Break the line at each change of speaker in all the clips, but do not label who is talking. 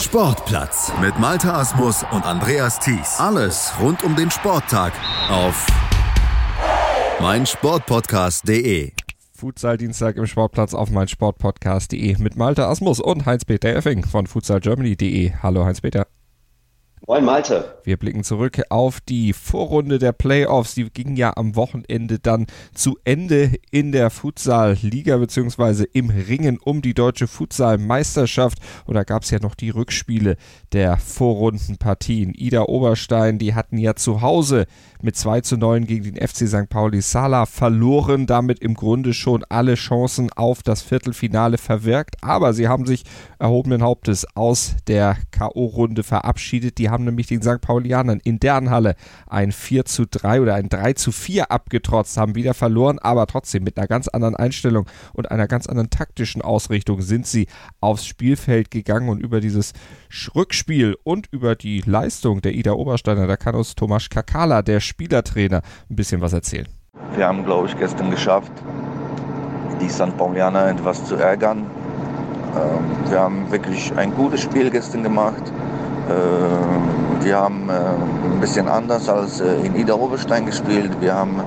Sportplatz mit Malta Asmus und Andreas Thies. Alles rund um den Sporttag auf meinsportpodcast.de.
Futsal-Dienstag im Sportplatz auf meinsportpodcast.de mit Malta Asmus und Heinz-Peter Effing von futsalgermany.de. Hallo Heinz-Peter.
Moin Malte.
Wir blicken zurück auf die Vorrunde der Playoffs. Die ging ja am Wochenende dann zu Ende in der Futsal-Liga beziehungsweise im Ringen um die deutsche Futsal-Meisterschaft. Und da gab es ja noch die Rückspiele der Vorrundenpartien. Ida Oberstein, die hatten ja zu Hause mit 2 zu 9 gegen den FC St. Pauli Sala verloren, damit im Grunde schon alle Chancen auf das Viertelfinale verwirkt. Aber sie haben sich erhobenen Hauptes aus der K.O.-Runde verabschiedet. Die haben nämlich den St. Paulianern in deren Halle ein 4 zu 3 oder ein 3 zu 4 abgetrotzt, haben wieder verloren, aber trotzdem mit einer ganz anderen Einstellung und einer ganz anderen taktischen Ausrichtung sind sie aufs Spielfeld gegangen und über dieses Rückspiel und über die Leistung der Ida Obersteiner, da kann uns Tomasz Kakala, der Spielertrainer, ein bisschen was erzählen.
Wir haben, glaube ich, gestern geschafft, die St. Paulianer etwas zu ärgern. Ähm, wir haben wirklich ein gutes Spiel gestern gemacht. Ähm, wir haben äh, ein bisschen anders als äh, in Ida Oberstein gespielt. Wir haben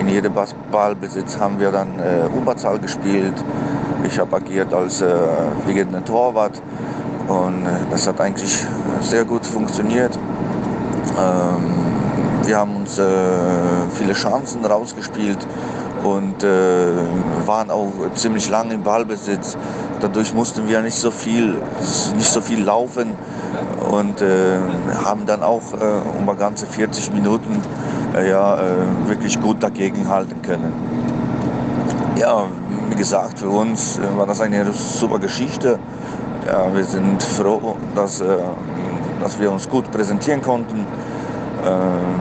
in jedem Ballbesitz haben wir dann äh, Überzahl gespielt. Ich habe agiert als äh, liegender Torwart und äh, das hat eigentlich sehr gut funktioniert. Ähm, wir haben uns äh, viele Chancen rausgespielt und äh, waren auch ziemlich lange im Ballbesitz. Dadurch mussten wir nicht so viel, nicht so viel laufen und äh, haben dann auch äh, um ganze 40 Minuten äh, ja, äh, wirklich gut dagegen halten können. Ja, wie gesagt, für uns äh, war das eine super Geschichte. Ja, wir sind froh, dass, äh, dass wir uns gut präsentieren konnten. Ähm,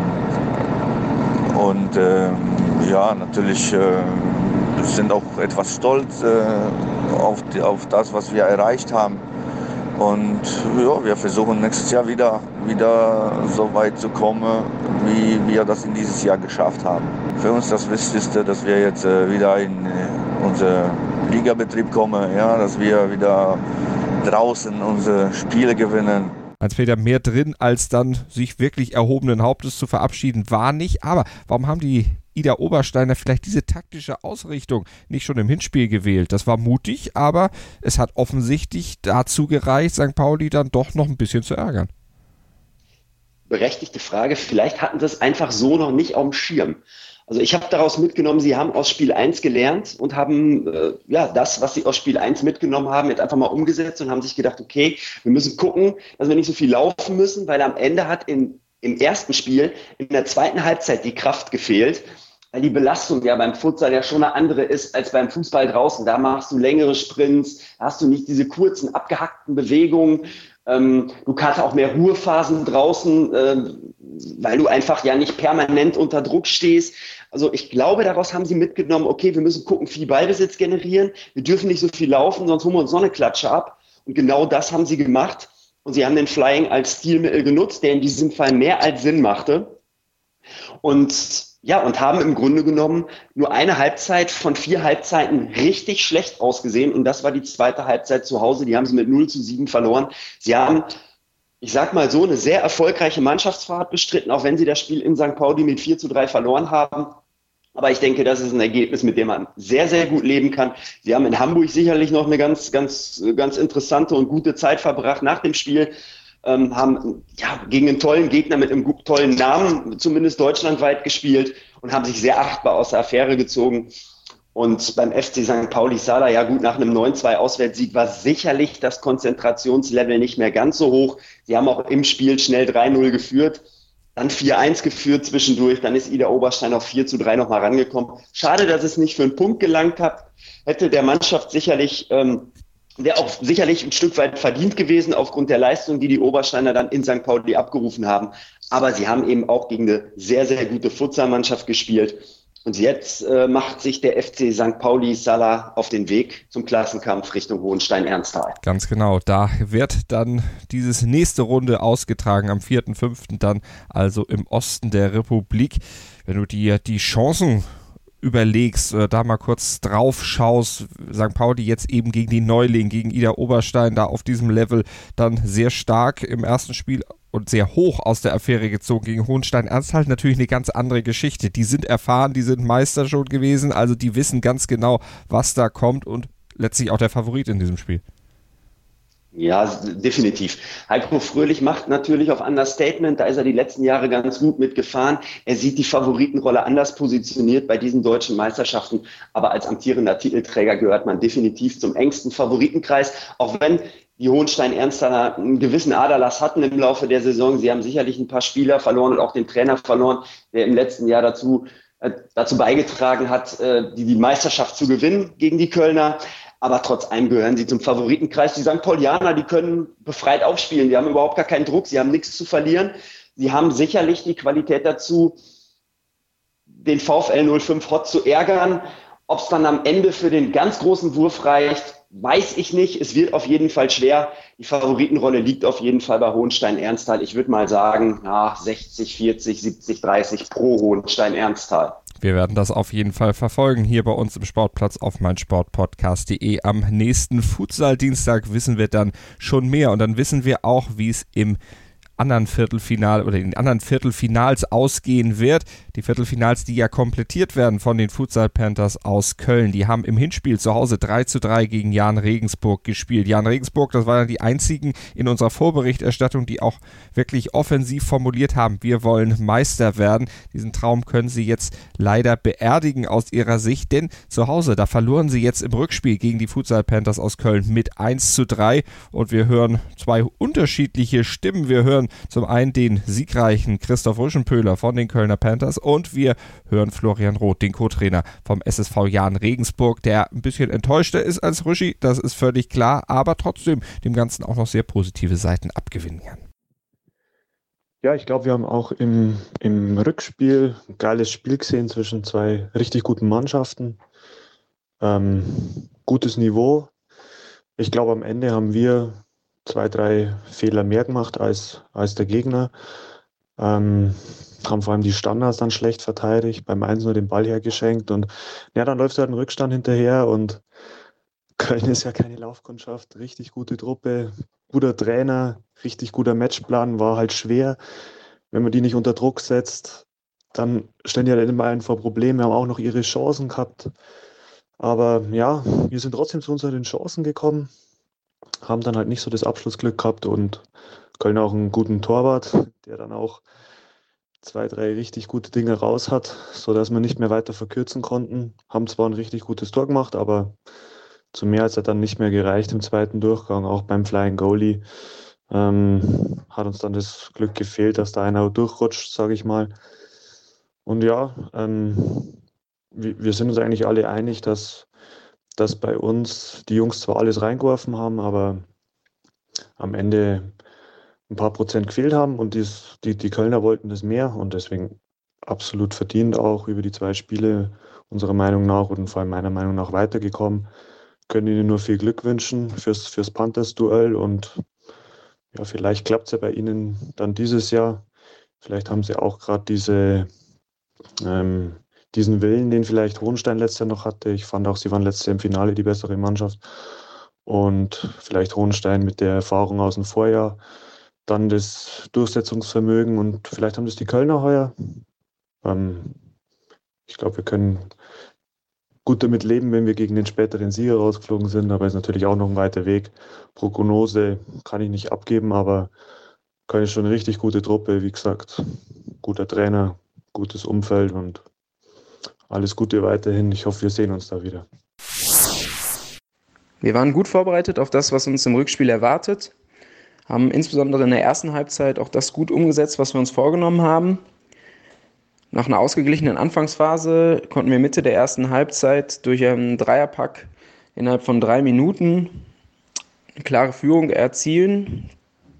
und ähm, ja, natürlich sind auch etwas stolz auf, die, auf das, was wir erreicht haben. Und ja, wir versuchen nächstes Jahr wieder, wieder so weit zu kommen, wie wir das in dieses Jahr geschafft haben. Für uns das Wichtigste, dass wir jetzt äh, wieder in äh, unseren Ligabetrieb kommen, ja, dass wir wieder draußen unsere Spiele gewinnen.
Als Peter mehr drin, als dann sich wirklich erhobenen Hauptes zu verabschieden, war nicht. Aber warum haben die Ida Obersteiner vielleicht diese taktische Ausrichtung nicht schon im Hinspiel gewählt. Das war mutig, aber es hat offensichtlich dazu gereicht, St. Pauli dann doch noch ein bisschen zu ärgern.
Berechtigte Frage. Vielleicht hatten sie es einfach so noch nicht auf dem Schirm. Also ich habe daraus mitgenommen, sie haben aus Spiel 1 gelernt und haben äh, ja das, was sie aus Spiel 1 mitgenommen haben, jetzt einfach mal umgesetzt und haben sich gedacht, okay, wir müssen gucken, dass wir nicht so viel laufen müssen, weil am Ende hat in, im ersten Spiel in der zweiten Halbzeit die Kraft gefehlt weil die Belastung ja beim Futsal ja schon eine andere ist als beim Fußball draußen. Da machst du längere Sprints, da hast du nicht diese kurzen, abgehackten Bewegungen. Ähm, du kannst auch mehr Ruhephasen draußen, äh, weil du einfach ja nicht permanent unter Druck stehst. Also ich glaube, daraus haben sie mitgenommen, okay, wir müssen gucken, viel Ballbesitz generieren. Wir dürfen nicht so viel laufen, sonst holen wir uns noch eine Klatsche ab. Und genau das haben sie gemacht. Und sie haben den Flying als Stilmittel genutzt, der in diesem Fall mehr als Sinn machte. Und ja, und haben im Grunde genommen nur eine Halbzeit von vier Halbzeiten richtig schlecht ausgesehen. Und das war die zweite Halbzeit zu Hause. Die haben sie mit 0 zu 7 verloren. Sie haben, ich sag mal so, eine sehr erfolgreiche Mannschaftsfahrt bestritten, auch wenn sie das Spiel in St. Pauli mit 4 zu 3 verloren haben. Aber ich denke, das ist ein Ergebnis, mit dem man sehr, sehr gut leben kann. Sie haben in Hamburg sicherlich noch eine ganz, ganz, ganz interessante und gute Zeit verbracht nach dem Spiel ähm, haben ja, gegen einen tollen Gegner mit einem tollen Namen, zumindest deutschlandweit gespielt und haben sich sehr achtbar aus der Affäre gezogen. Und beim FC St. Pauli Sala, ja gut, nach einem 9-2 Auswärtssieg war sicherlich das Konzentrationslevel nicht mehr ganz so hoch. Sie haben auch im Spiel schnell 3-0 geführt, dann 4-1 geführt zwischendurch, dann ist Ida Oberstein auf 4 zu 3 nochmal rangekommen. Schade, dass es nicht für einen Punkt gelangt hat. Hätte der Mannschaft sicherlich ähm, wäre auch sicherlich ein Stück weit verdient gewesen aufgrund der Leistung, die die Obersteiner dann in St. Pauli abgerufen haben. Aber sie haben eben auch gegen eine sehr, sehr gute Futsalmannschaft gespielt. Und jetzt äh, macht sich der FC St. Pauli Salah auf den Weg zum Klassenkampf Richtung Hohenstein-Ernsthal.
Ganz genau. Da wird dann dieses nächste Runde ausgetragen am 4.5. dann also im Osten der Republik. Wenn du dir die Chancen überlegst, oder da mal kurz drauf schaust, St. Pauli jetzt eben gegen die Neuling, gegen Ida Oberstein, da auf diesem Level dann sehr stark im ersten Spiel und sehr hoch aus der Affäre gezogen gegen Hohenstein Ernst halt natürlich eine ganz andere Geschichte. Die sind erfahren, die sind Meister schon gewesen, also die wissen ganz genau, was da kommt und letztlich auch der Favorit in diesem Spiel.
Ja, definitiv. Heiko Fröhlich macht natürlich auf Understatement, da ist er die letzten Jahre ganz gut mitgefahren. Er sieht die Favoritenrolle anders positioniert bei diesen deutschen Meisterschaften, aber als amtierender Titelträger gehört man definitiv zum engsten Favoritenkreis, auch wenn die Hohenstein-Ernster einen gewissen Aderlass hatten im Laufe der Saison. Sie haben sicherlich ein paar Spieler verloren und auch den Trainer verloren, der im letzten Jahr dazu, äh, dazu beigetragen hat, äh, die, die Meisterschaft zu gewinnen gegen die Kölner. Aber trotz allem gehören sie zum Favoritenkreis. Die St. Paulianer, die können befreit aufspielen. Die haben überhaupt gar keinen Druck. Sie haben nichts zu verlieren. Sie haben sicherlich die Qualität dazu, den VfL 05 Hot zu ärgern. Ob es dann am Ende für den ganz großen Wurf reicht, weiß ich nicht. Es wird auf jeden Fall schwer. Die Favoritenrolle liegt auf jeden Fall bei Hohenstein-Ernsthal. Ich würde mal sagen, ja, 60, 40, 70, 30 pro Hohenstein-Ernsthal.
Wir werden das auf jeden Fall verfolgen hier bei uns im Sportplatz auf meinsportpodcast.de. Am nächsten Futsal-Dienstag wissen wir dann schon mehr und dann wissen wir auch, wie es im anderen Viertelfinal oder den anderen Viertelfinals ausgehen wird. Die Viertelfinals, die ja komplettiert werden von den Futsal Panthers aus Köln. Die haben im Hinspiel zu Hause 3 zu 3 gegen Jan Regensburg gespielt. Jan Regensburg, das waren die einzigen in unserer Vorberichterstattung, die auch wirklich offensiv formuliert haben, wir wollen Meister werden. Diesen Traum können sie jetzt leider beerdigen aus ihrer Sicht, denn zu Hause, da verloren sie jetzt im Rückspiel gegen die Futsal Panthers aus Köln mit 1 zu 3 und wir hören zwei unterschiedliche Stimmen. Wir hören zum einen den siegreichen Christoph Rüschenpöhler von den Kölner Panthers und wir hören Florian Roth, den Co-Trainer vom SSV Jan Regensburg, der ein bisschen enttäuschter ist als Rüschi, das ist völlig klar, aber trotzdem dem Ganzen auch noch sehr positive Seiten abgewinnen kann.
Ja, ich glaube, wir haben auch im, im Rückspiel ein geiles Spiel gesehen zwischen zwei richtig guten Mannschaften. Ähm, gutes Niveau. Ich glaube, am Ende haben wir zwei, drei Fehler mehr gemacht als, als der Gegner. Ähm, haben vor allem die Standards dann schlecht verteidigt, beim 1 nur den Ball hergeschenkt und ja, dann läuft halt ein Rückstand hinterher und Köln ist ja keine Laufkundschaft, richtig gute Truppe, guter Trainer, richtig guter Matchplan, war halt schwer. Wenn man die nicht unter Druck setzt, dann stellen die halt immer einen vor Probleme, haben auch noch ihre Chancen gehabt. Aber ja, wir sind trotzdem zu unseren Chancen gekommen haben dann halt nicht so das Abschlussglück gehabt und Köln auch einen guten Torwart, der dann auch zwei, drei richtig gute Dinge raus hat, sodass wir nicht mehr weiter verkürzen konnten. Haben zwar ein richtig gutes Tor gemacht, aber zu mehr als er dann nicht mehr gereicht im zweiten Durchgang, auch beim Flying Goalie. Ähm, hat uns dann das Glück gefehlt, dass da einer durchrutscht, sage ich mal. Und ja, ähm, wir, wir sind uns eigentlich alle einig, dass dass bei uns die Jungs zwar alles reingeworfen haben, aber am Ende ein paar Prozent gefehlt haben und dies, die, die Kölner wollten das mehr und deswegen absolut verdient auch über die zwei Spiele unserer Meinung nach und vor allem meiner Meinung nach weitergekommen. Können ihnen nur viel Glück wünschen fürs, fürs Panthers-Duell und ja, vielleicht klappt es ja bei ihnen dann dieses Jahr. Vielleicht haben sie auch gerade diese ähm, diesen Willen, den vielleicht Hohenstein letztes noch hatte. Ich fand auch, sie waren letztes im Finale die bessere Mannschaft. Und vielleicht Hohenstein mit der Erfahrung aus dem Vorjahr, dann das Durchsetzungsvermögen und vielleicht haben das die Kölner heuer. Ähm, ich glaube, wir können gut damit leben, wenn wir gegen den späteren Sieger rausgeflogen sind, aber es ist natürlich auch noch ein weiter Weg. Prognose kann ich nicht abgeben, aber Köln ist schon eine richtig gute Truppe, wie gesagt. Guter Trainer, gutes Umfeld und alles Gute weiterhin. Ich hoffe, wir sehen uns da wieder.
Wir waren gut vorbereitet auf das, was uns im Rückspiel erwartet, haben insbesondere in der ersten Halbzeit auch das gut umgesetzt, was wir uns vorgenommen haben. Nach einer ausgeglichenen Anfangsphase konnten wir Mitte der ersten Halbzeit durch einen Dreierpack innerhalb von drei Minuten eine klare Führung erzielen.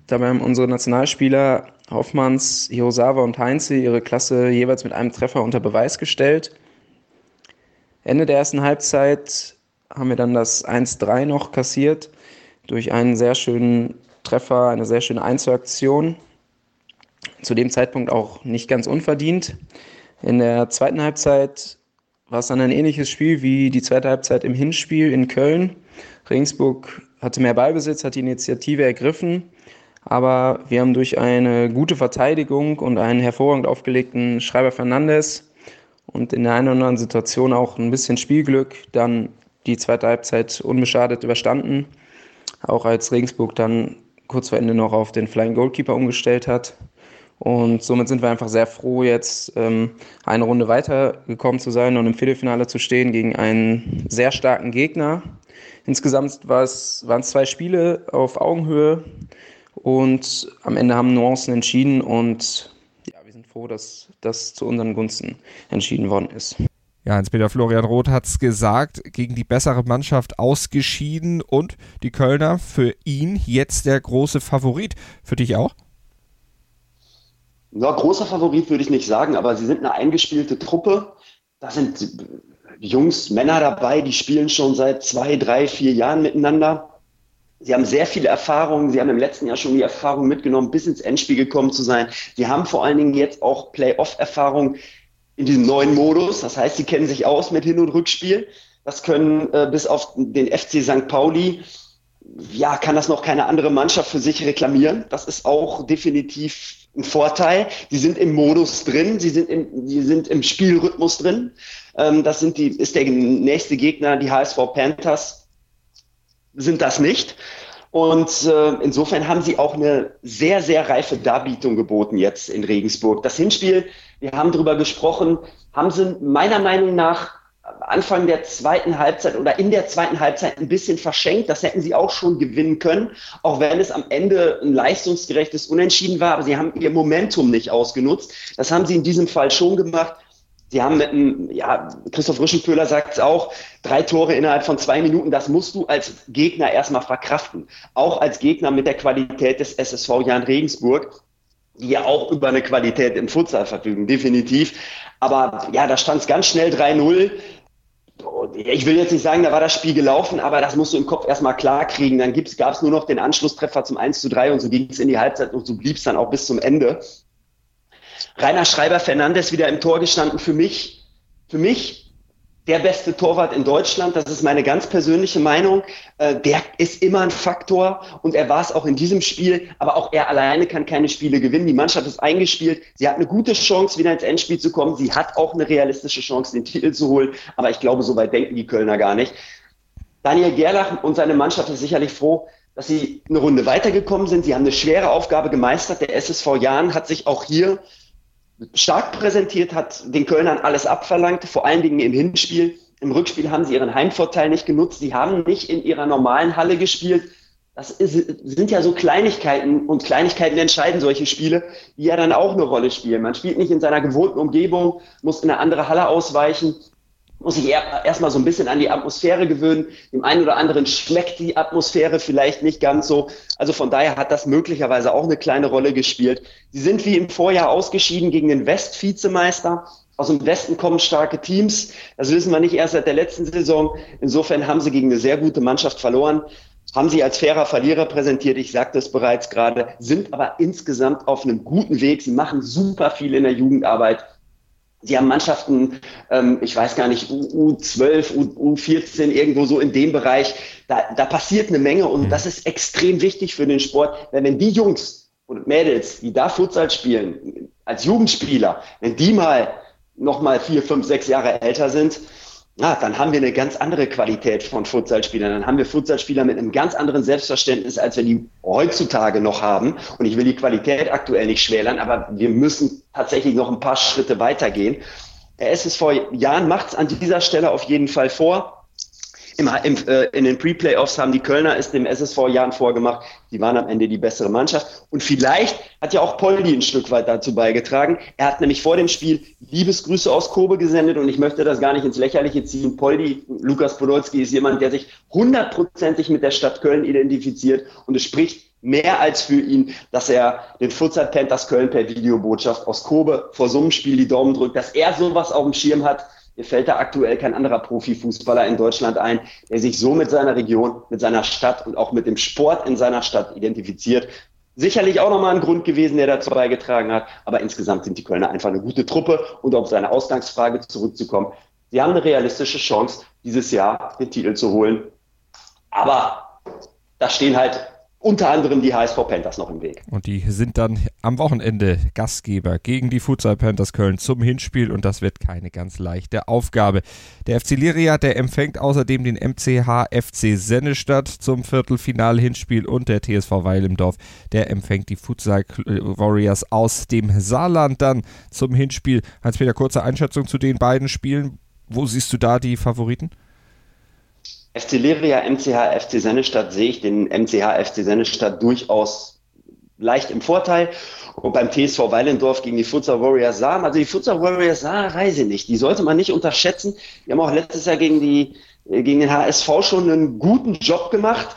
Dabei haben unsere Nationalspieler Hoffmanns, Hirosawa und Heinze ihre Klasse jeweils mit einem Treffer unter Beweis gestellt. Ende der ersten Halbzeit haben wir dann das 1-3 noch kassiert durch einen sehr schönen Treffer, eine sehr schöne Einzelaktion. Zu dem Zeitpunkt auch nicht ganz unverdient. In der zweiten Halbzeit war es dann ein ähnliches Spiel wie die zweite Halbzeit im Hinspiel in Köln. Regensburg hatte mehr Ballbesitz, hat die Initiative ergriffen, aber wir haben durch eine gute Verteidigung und einen hervorragend aufgelegten Schreiber Fernandes und in der einen oder anderen Situation auch ein bisschen Spielglück dann die zweite Halbzeit unbeschadet überstanden. Auch als Regensburg dann kurz vor Ende noch auf den Flying Goalkeeper umgestellt hat. Und somit sind wir einfach sehr froh, jetzt ähm, eine Runde weitergekommen zu sein und im Viertelfinale zu stehen gegen einen sehr starken Gegner. Insgesamt waren es zwei Spiele auf Augenhöhe und am Ende haben Nuancen entschieden und froh, dass das zu unseren Gunsten entschieden worden ist.
Ja, Hans-Peter Florian Roth hat es gesagt, gegen die bessere Mannschaft ausgeschieden und die Kölner für ihn jetzt der große Favorit. Für dich auch?
Ja, großer Favorit würde ich nicht sagen, aber sie sind eine eingespielte Truppe. Da sind Jungs, Männer dabei, die spielen schon seit zwei, drei, vier Jahren miteinander. Sie haben sehr viele Erfahrungen. Sie haben im letzten Jahr schon die Erfahrung mitgenommen, bis ins Endspiel gekommen zu sein. Sie haben vor allen Dingen jetzt auch Playoff-Erfahrung in diesem neuen Modus. Das heißt, sie kennen sich aus mit Hin- und Rückspiel. Das können äh, bis auf den FC St. Pauli, ja, kann das noch keine andere Mannschaft für sich reklamieren. Das ist auch definitiv ein Vorteil. Sie sind im Modus drin, sie sind im, sie sind im Spielrhythmus drin. Ähm, das sind die, ist der nächste Gegner, die HSV Panthers, sind das nicht. Und äh, insofern haben sie auch eine sehr, sehr reife Darbietung geboten jetzt in Regensburg. Das Hinspiel, wir haben darüber gesprochen, haben sie meiner Meinung nach Anfang der zweiten Halbzeit oder in der zweiten Halbzeit ein bisschen verschenkt. Das hätten sie auch schon gewinnen können, auch wenn es am Ende ein leistungsgerechtes Unentschieden war. Aber sie haben ihr Momentum nicht ausgenutzt. Das haben sie in diesem Fall schon gemacht. Sie haben mit einem, ja, Christoph Rischenköhler sagt es auch, drei Tore innerhalb von zwei Minuten, das musst du als Gegner erstmal verkraften. Auch als Gegner mit der Qualität des SSV Jan Regensburg, die ja auch über eine Qualität im Futsal verfügen, definitiv. Aber ja, da stand es ganz schnell 3-0 ich will jetzt nicht sagen, da war das Spiel gelaufen, aber das musst du im Kopf erstmal klar kriegen. Dann gab es nur noch den Anschlusstreffer zum 1 zu 3 und so ging es in die Halbzeit und so blieb es dann auch bis zum Ende. Rainer Schreiber Fernandes wieder im Tor gestanden. Für mich, für mich der beste Torwart in Deutschland. Das ist meine ganz persönliche Meinung. Äh, der ist immer ein Faktor und er war es auch in diesem Spiel. Aber auch er alleine kann keine Spiele gewinnen. Die Mannschaft ist eingespielt. Sie hat eine gute Chance, wieder ins Endspiel zu kommen. Sie hat auch eine realistische Chance, den Titel zu holen. Aber ich glaube, so weit denken die Kölner gar nicht. Daniel Gerlach und seine Mannschaft ist sicherlich froh, dass sie eine Runde weitergekommen sind. Sie haben eine schwere Aufgabe gemeistert. Der SSV Jahn hat sich auch hier stark präsentiert, hat den Kölnern alles abverlangt, vor allen Dingen im Hinspiel. Im Rückspiel haben sie ihren Heimvorteil nicht genutzt. Sie haben nicht in ihrer normalen Halle gespielt. Das ist, sind ja so Kleinigkeiten und Kleinigkeiten entscheiden solche Spiele, die ja dann auch eine Rolle spielen. Man spielt nicht in seiner gewohnten Umgebung, muss in eine andere Halle ausweichen muss sich erstmal so ein bisschen an die Atmosphäre gewöhnen. Dem einen oder anderen schmeckt die Atmosphäre vielleicht nicht ganz so. Also von daher hat das möglicherweise auch eine kleine Rolle gespielt. Sie sind wie im Vorjahr ausgeschieden gegen den West-Vizemeister. Aus dem Westen kommen starke Teams. Das wissen wir nicht erst seit der letzten Saison. Insofern haben sie gegen eine sehr gute Mannschaft verloren haben sie als fairer Verlierer präsentiert. Ich sagte es bereits gerade, sind aber insgesamt auf einem guten Weg. Sie machen super viel in der Jugendarbeit. Sie haben Mannschaften, ähm, ich weiß gar nicht, U12, U, U14, irgendwo so in dem Bereich. Da, da passiert eine Menge und mhm. das ist extrem wichtig für den Sport. Denn wenn die Jungs und Mädels, die da Futsal spielen, als Jugendspieler, wenn die mal noch mal vier, fünf, sechs Jahre älter sind, na, dann haben wir eine ganz andere Qualität von Futsalspielern. Dann haben wir Futsalspieler mit einem ganz anderen Selbstverständnis, als wir die heutzutage noch haben. Und ich will die Qualität aktuell nicht schmälern, aber wir müssen tatsächlich noch ein paar Schritte weitergehen. Der SSV Jahren macht es an dieser Stelle auf jeden Fall vor. Im, äh, in den Pre-Playoffs haben die Kölner es dem SSV Jahren vorgemacht. Die waren am Ende die bessere Mannschaft. Und vielleicht hat ja auch Poldi ein Stück weit dazu beigetragen. Er hat nämlich vor dem Spiel Liebesgrüße aus Kobe gesendet und ich möchte das gar nicht ins Lächerliche ziehen. Poldi, Lukas Podolski ist jemand, der sich hundertprozentig mit der Stadt Köln identifiziert und es spricht mehr als für ihn, dass er den Futsal Panthers Köln per Videobotschaft aus Kobe vor so einem Spiel die Daumen drückt, dass er sowas auf dem Schirm hat mir fällt da aktuell kein anderer Profifußballer in Deutschland ein, der sich so mit seiner Region, mit seiner Stadt und auch mit dem Sport in seiner Stadt identifiziert. Sicherlich auch nochmal ein Grund gewesen, der dazu beigetragen hat. Aber insgesamt sind die Kölner einfach eine gute Truppe. Und um auf seine Ausgangsfrage zurückzukommen, Sie haben eine realistische Chance, dieses Jahr den Titel zu holen. Aber da stehen halt unter anderem die HSV Panthers noch im Weg.
Und die sind dann am Wochenende Gastgeber gegen die Futsal Panthers Köln zum Hinspiel und das wird keine ganz leichte Aufgabe. Der FC Liria, der empfängt außerdem den MCH FC Sennestadt zum Viertelfinal-Hinspiel und der TSV Weilimdorf, der empfängt die Futsal Warriors aus dem Saarland dann zum Hinspiel. Hans-Peter, kurze Einschätzung zu den beiden Spielen. Wo siehst du da die Favoriten?
FC Liria, MCH, FC Sennestadt sehe ich den MCH, FC Sennestadt durchaus leicht im Vorteil. Und beim TSV Weilendorf gegen die Futsal Warriors Saar, also die Futsal Warriors Saar, reise nicht. Die sollte man nicht unterschätzen. Die haben auch letztes Jahr gegen, die, gegen den HSV schon einen guten Job gemacht.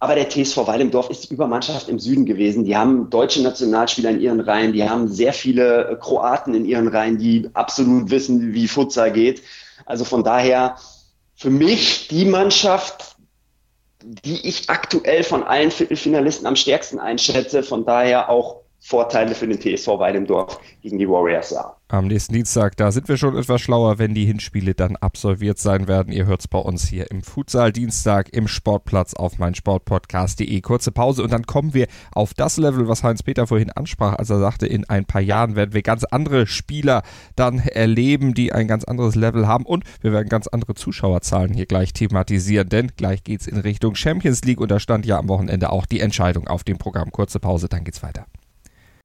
Aber der TSV Weilendorf ist die Übermannschaft im Süden gewesen. Die haben deutsche Nationalspieler in ihren Reihen. Die haben sehr viele Kroaten in ihren Reihen, die absolut wissen, wie Futsal geht. Also von daher, für mich die Mannschaft, die ich aktuell von allen Viertelfinalisten am stärksten einschätze. Von daher auch Vorteile für den TSV Weidendorf gegen die Warriors sah.
Am nächsten Dienstag, da sind wir schon etwas schlauer, wenn die Hinspiele dann absolviert sein werden. Ihr hört es bei uns hier im Futsal Dienstag im Sportplatz auf meinsportpodcast.de. Kurze Pause und dann kommen wir auf das Level, was Heinz-Peter vorhin ansprach, als er sagte, in ein paar Jahren werden wir ganz andere Spieler dann erleben, die ein ganz anderes Level haben und wir werden ganz andere Zuschauerzahlen hier gleich thematisieren, denn gleich geht es in Richtung Champions League und da stand ja am Wochenende auch die Entscheidung auf dem Programm. Kurze Pause, dann geht's weiter.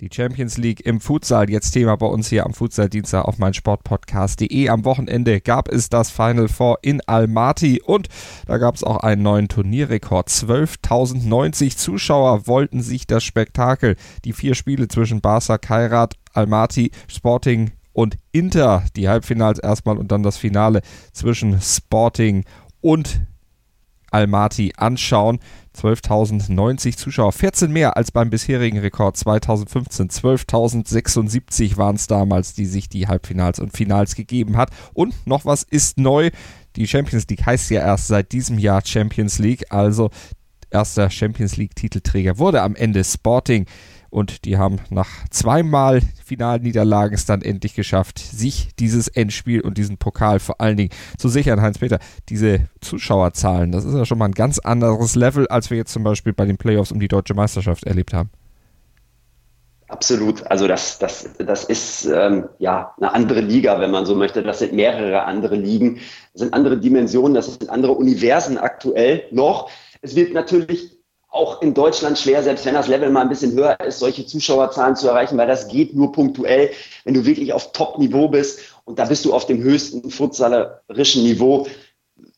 Die Champions League im Futsal, jetzt Thema bei uns hier am Futsal-Dienstag auf meinsportpodcast.de. Am Wochenende gab es das Final Four in Almaty und da gab es auch einen neuen Turnierrekord. 12.090 Zuschauer wollten sich das Spektakel, die vier Spiele zwischen Barca, Kairat, Almaty, Sporting und Inter, die Halbfinals erstmal und dann das Finale zwischen Sporting und Almaty anschauen. 12.090 Zuschauer, 14 mehr als beim bisherigen Rekord 2015. 12.076 waren es damals, die sich die Halbfinals und Finals gegeben hat. Und noch was ist neu. Die Champions League heißt ja erst seit diesem Jahr Champions League, also erster Champions League Titelträger wurde am Ende Sporting und die haben nach zweimal Finalniederlagen es dann endlich geschafft, sich dieses Endspiel und diesen Pokal vor allen Dingen zu sichern. Heinz-Peter, diese Zuschauerzahlen, das ist ja schon mal ein ganz anderes Level, als wir jetzt zum Beispiel bei den Playoffs um die deutsche Meisterschaft erlebt haben.
Absolut. Also das, das, das ist ähm, ja eine andere Liga, wenn man so möchte. Das sind mehrere andere Ligen, das sind andere Dimensionen, das sind andere Universen aktuell noch. Es wird natürlich auch in Deutschland schwer, selbst wenn das Level mal ein bisschen höher ist, solche Zuschauerzahlen zu erreichen, weil das geht nur punktuell, wenn du wirklich auf Top-Niveau bist. Und da bist du auf dem höchsten futsalerischen Niveau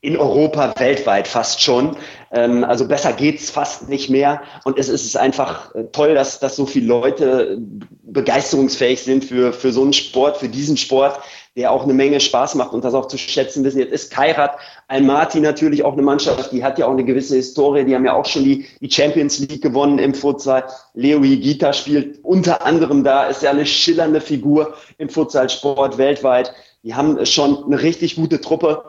in Europa, weltweit fast schon. Ähm, also besser geht's fast nicht mehr. Und es ist einfach äh, toll, dass, dass so viele Leute begeisterungsfähig sind für, für so einen Sport, für diesen Sport der auch eine Menge Spaß macht und das auch zu schätzen wissen. Jetzt ist Kairat Almaty natürlich auch eine Mannschaft, die hat ja auch eine gewisse Historie. Die haben ja auch schon die, die Champions League gewonnen im Futsal. Leo Higita spielt unter anderem da, ist ja eine schillernde Figur im Futsalsport weltweit. Die haben schon eine richtig gute Truppe.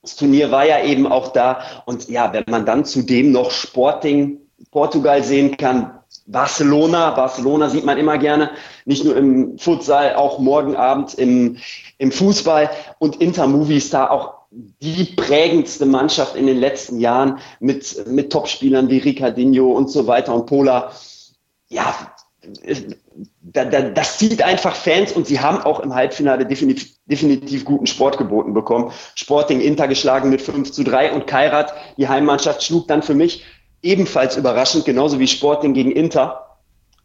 Das Turnier war ja eben auch da. Und ja, wenn man dann zudem noch Sporting Portugal sehen kann, Barcelona. Barcelona sieht man immer gerne, nicht nur im Futsal, auch morgen Abend im, im Fußball und Inter Movistar auch die prägendste Mannschaft in den letzten Jahren mit, mit Topspielern wie Ricardinho und so weiter und Pola. Ja, da, da, das zieht einfach Fans und sie haben auch im Halbfinale definitiv, definitiv guten Sport geboten bekommen. Sporting Inter geschlagen mit 5 zu 3 und Kairat, die Heimmannschaft, schlug dann für mich ebenfalls überraschend, genauso wie Sporting gegen Inter,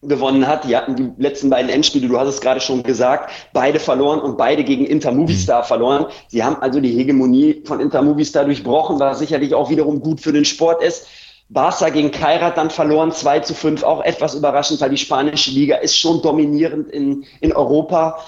gewonnen hat. Die hatten die letzten beiden Endspiele, du hast es gerade schon gesagt, beide verloren und beide gegen Inter Movistar mhm. verloren. Sie haben also die Hegemonie von Inter Movistar durchbrochen, was sicherlich auch wiederum gut für den Sport ist. Barca gegen Kairat dann verloren, 2 zu 5, auch etwas überraschend, weil die spanische Liga ist schon dominierend in, in Europa.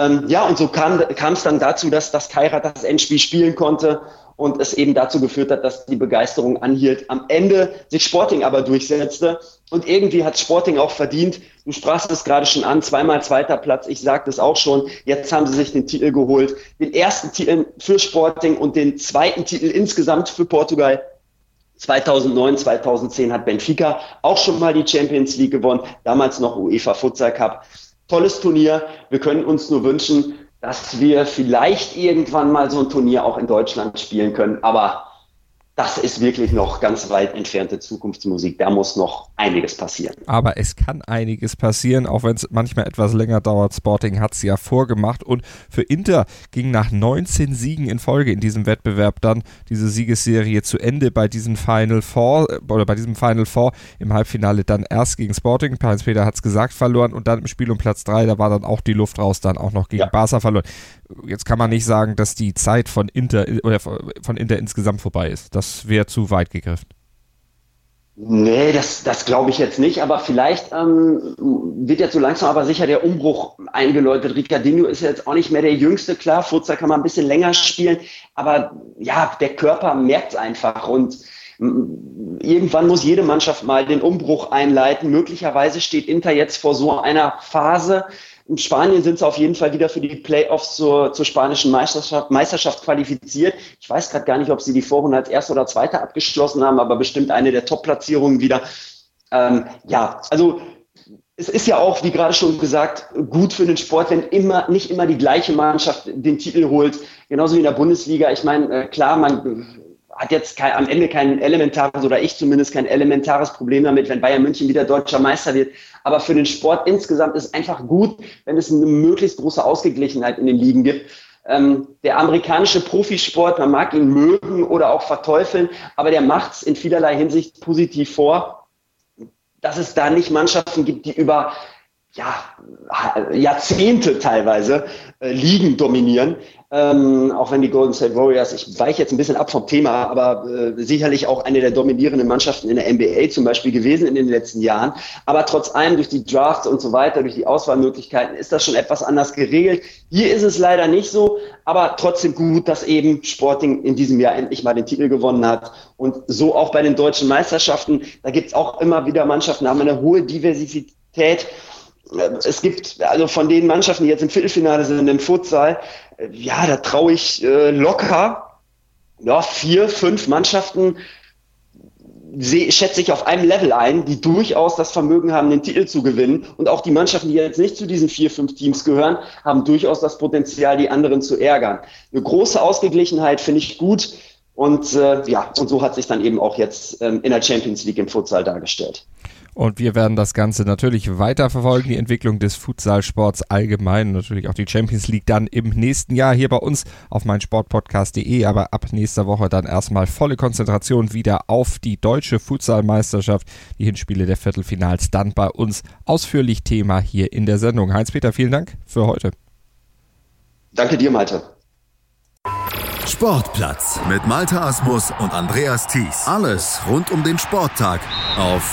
Ähm, ja, und so kam es dann dazu, dass, dass Kairat das Endspiel spielen konnte und es eben dazu geführt hat, dass die Begeisterung anhielt. Am Ende sich Sporting aber durchsetzte und irgendwie hat Sporting auch verdient. Du sprachst es gerade schon an, zweimal zweiter Platz, ich sagte es auch schon. Jetzt haben sie sich den Titel geholt, den ersten Titel für Sporting und den zweiten Titel insgesamt für Portugal. 2009, 2010 hat Benfica auch schon mal die Champions League gewonnen, damals noch UEFA Futsal Cup. Tolles Turnier. Wir können uns nur wünschen, dass wir vielleicht irgendwann mal so ein Turnier auch in Deutschland spielen können. Aber das ist wirklich noch ganz weit entfernte Zukunftsmusik. Da muss noch einiges passieren.
Aber es kann einiges passieren, auch wenn es manchmal etwas länger dauert. Sporting hat es ja vorgemacht und für Inter ging nach 19 Siegen in Folge in diesem Wettbewerb dann diese Siegesserie zu Ende bei diesem Final Four oder bei diesem Final Four im Halbfinale dann erst gegen Sporting. Heinz-Peter hat es gesagt, verloren und dann im Spiel um Platz 3, da war dann auch die Luft raus, dann auch noch gegen ja. Barca verloren. Jetzt kann man nicht sagen, dass die Zeit von Inter oder von Inter insgesamt vorbei ist. Das wäre zu weit gegriffen.
Nee, das, das glaube ich jetzt nicht, aber vielleicht ähm, wird jetzt so langsam aber sicher der Umbruch eingeläutet. Ricardinho ist jetzt auch nicht mehr der Jüngste, klar, Futsal kann man ein bisschen länger spielen, aber ja, der Körper merkt es einfach und irgendwann muss jede Mannschaft mal den Umbruch einleiten. Möglicherweise steht Inter jetzt vor so einer Phase, in Spanien sind sie auf jeden Fall wieder für die Playoffs zur, zur spanischen Meisterschaft, Meisterschaft qualifiziert. Ich weiß gerade gar nicht, ob sie die Vorrunde als Erster oder Zweiter abgeschlossen haben, aber bestimmt eine der Top-Platzierungen wieder. Ähm, ja, also es ist ja auch, wie gerade schon gesagt, gut für den Sport, wenn immer nicht immer die gleiche Mannschaft den Titel holt. Genauso wie in der Bundesliga. Ich meine, äh, klar, man hat jetzt kein, am Ende kein elementares oder ich zumindest kein elementares Problem damit, wenn Bayern München wieder deutscher Meister wird. Aber für den Sport insgesamt ist einfach gut, wenn es eine möglichst große Ausgeglichenheit in den Ligen gibt. Ähm, der amerikanische Profisport, man mag ihn mögen oder auch verteufeln, aber der macht es in vielerlei Hinsicht positiv vor, dass es da nicht Mannschaften gibt, die über ja, Jahrzehnte teilweise äh, Ligen dominieren. Ähm, auch wenn die Golden State Warriors, ich weiche jetzt ein bisschen ab vom Thema, aber äh, sicherlich auch eine der dominierenden Mannschaften in der NBA zum Beispiel gewesen in den letzten Jahren. Aber trotz allem durch die Drafts und so weiter, durch die Auswahlmöglichkeiten ist das schon etwas anders geregelt. Hier ist es leider nicht so, aber trotzdem gut, dass eben Sporting in diesem Jahr endlich mal den Titel gewonnen hat. Und so auch bei den deutschen Meisterschaften. Da gibt's auch immer wieder Mannschaften, haben eine hohe Diversität es gibt also von den Mannschaften, die jetzt im Viertelfinale sind im Futsal, ja, da traue ich äh, locker ja, vier, fünf Mannschaften seh, schätze ich auf einem Level ein, die durchaus das Vermögen haben, den Titel zu gewinnen. Und auch die Mannschaften, die jetzt nicht zu diesen vier, fünf Teams gehören, haben durchaus das Potenzial, die anderen zu ärgern. Eine große Ausgeglichenheit finde ich gut. Und äh, ja, und so hat sich dann eben auch jetzt ähm, in der Champions League im Futsal dargestellt.
Und wir werden das Ganze natürlich weiterverfolgen, die Entwicklung des Futsalsports allgemein, natürlich auch die Champions League dann im nächsten Jahr hier bei uns auf meinsportpodcast.de, aber ab nächster Woche dann erstmal volle Konzentration wieder auf die deutsche Futsalmeisterschaft, die Hinspiele der Viertelfinals dann bei uns ausführlich Thema hier in der Sendung. Heinz-Peter, vielen Dank für heute.
Danke dir, Malte.
Sportplatz mit Malte Asmus und Andreas Thies. Alles rund um den Sporttag auf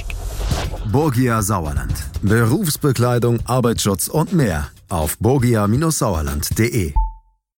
Borgia Sauerland. Berufsbekleidung, Arbeitsschutz und mehr auf borgia-sauerland.de.